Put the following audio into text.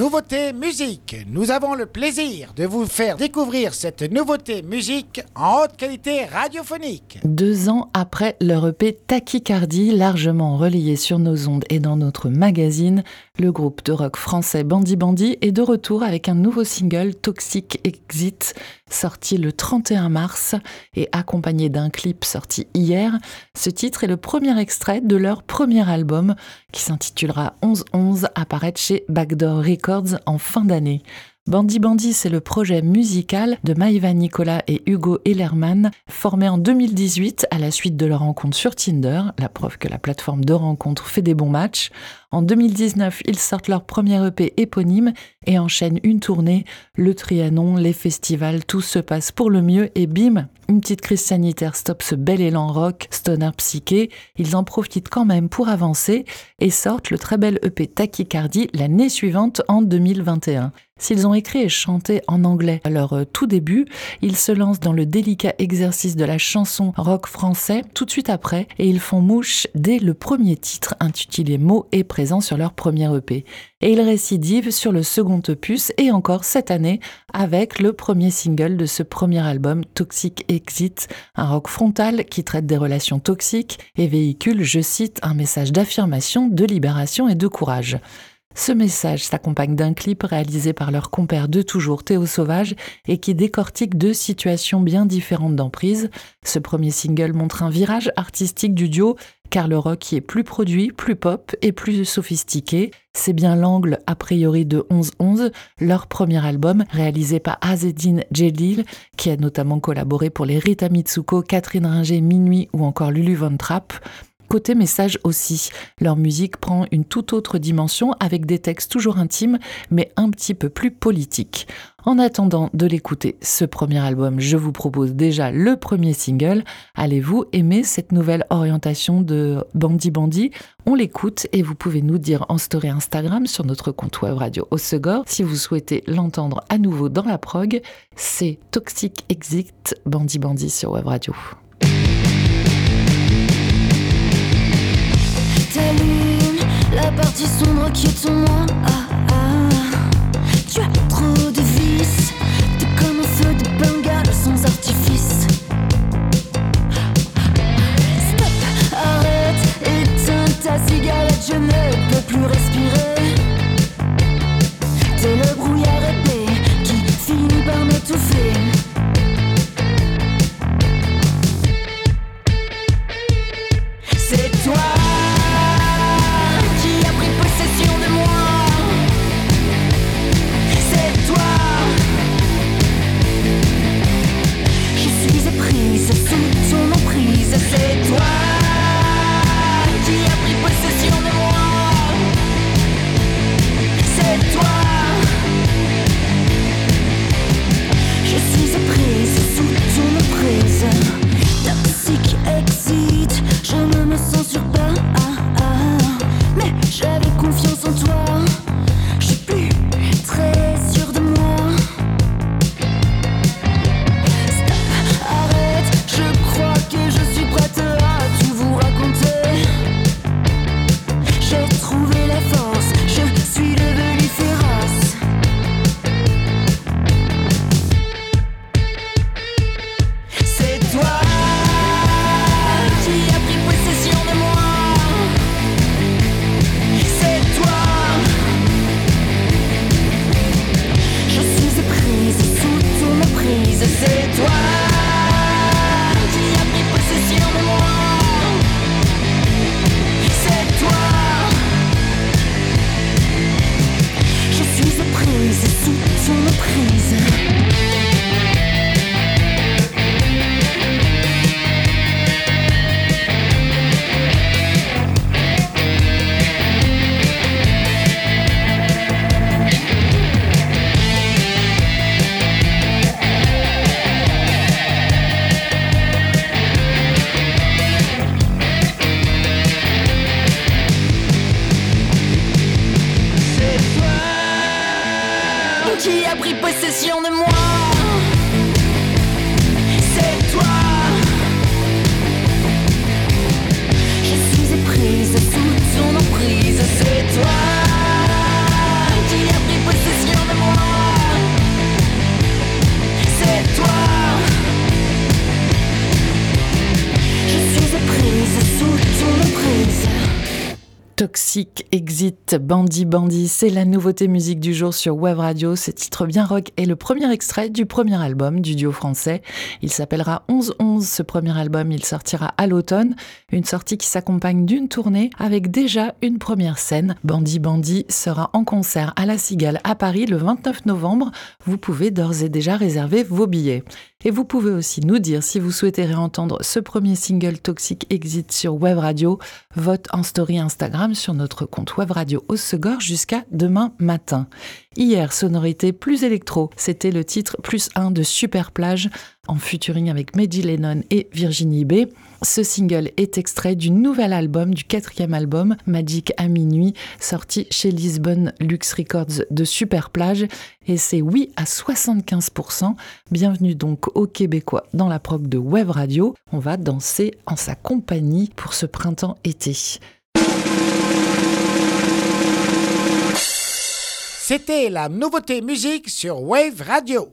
Nouveauté musique. Nous avons le plaisir de vous faire découvrir cette nouveauté musique en haute qualité radiophonique. Deux ans après leur EP Tachycardie, largement relayé sur nos ondes et dans notre magazine, le groupe de rock français Bandy Bandy est de retour avec un nouveau single Toxic Exit, sorti le 31 mars et accompagné d'un clip sorti hier. Ce titre est le premier extrait de leur premier album qui s'intitulera 1111 apparaître chez Backdoor Records en fin d'année. Bandy Bandy, c'est le projet musical de Maïva Nicolas et Hugo Ellerman, formé en 2018 à la suite de leur rencontre sur Tinder, la preuve que la plateforme de rencontre fait des bons matchs. En 2019, ils sortent leur premier EP éponyme et enchaînent une tournée, le Trianon, les festivals, tout se passe pour le mieux et bim, une petite crise sanitaire stoppe ce bel élan rock, stoner psyché. Ils en profitent quand même pour avancer et sortent le très bel EP Tachycardie l'année suivante en 2021. S'ils ont écrit et chanté en anglais à leur euh, tout début, ils se lancent dans le délicat exercice de la chanson rock français tout de suite après et ils font mouche dès le premier titre intitulé Mots et présent sur leur premier EP. Et ils récidivent sur le second opus et encore cette année avec le premier single de ce premier album Toxic Exit, un rock frontal qui traite des relations toxiques et véhicule, je cite, un message d'affirmation, de libération et de courage. Ce message s'accompagne d'un clip réalisé par leur compère de toujours Théo Sauvage et qui décortique deux situations bien différentes d'emprise. Ce premier single montre un virage artistique du duo car le rock y est plus produit, plus pop et plus sophistiqué. C'est bien l'angle a priori de 1111, leur premier album réalisé par Azedine Jelil, qui a notamment collaboré pour les Rita Mitsuko, Catherine Ringer, Minuit ou encore Lulu Von Trapp. Côté message aussi, leur musique prend une toute autre dimension avec des textes toujours intimes mais un petit peu plus politiques. En attendant de l'écouter, ce premier album, je vous propose déjà le premier single. Allez-vous aimer cette nouvelle orientation de Bandy Bandy On l'écoute et vous pouvez nous dire en story Instagram sur notre compte web radio Osegor si vous souhaitez l'entendre à nouveau dans la prog. C'est Toxic Exit Bandy Bandy sur web radio. La partie sombre qui est moi. Ah. Qui as pris Toxic Exit Bandy Bandy, c'est la nouveauté musique du jour sur Web Radio. Ce titre bien rock est le premier extrait du premier album du duo français. Il s'appellera 11-11. Ce premier album, il sortira à l'automne. Une sortie qui s'accompagne d'une tournée avec déjà une première scène. Bandy Bandy sera en concert à La Cigale à Paris le 29 novembre. Vous pouvez d'ores et déjà réserver vos billets. Et vous pouvez aussi nous dire si vous souhaitez réentendre ce premier single Toxic Exit sur Web Radio. Vote en story Instagram sur notre compte Web Radio jusqu'à demain matin. Hier, sonorité plus électro, c'était le titre plus 1 de Super Plage en featuring avec Mehdi Lennon et Virginie B. Ce single est extrait du nouvel album, du quatrième album, Magic à minuit, sorti chez Lisbonne Lux Records de Super Plage. Et c'est oui à 75%. Bienvenue donc aux Québécois dans la prog de Web Radio. On va danser en sa compagnie pour ce printemps-été. C'était la nouveauté musique sur Wave Radio.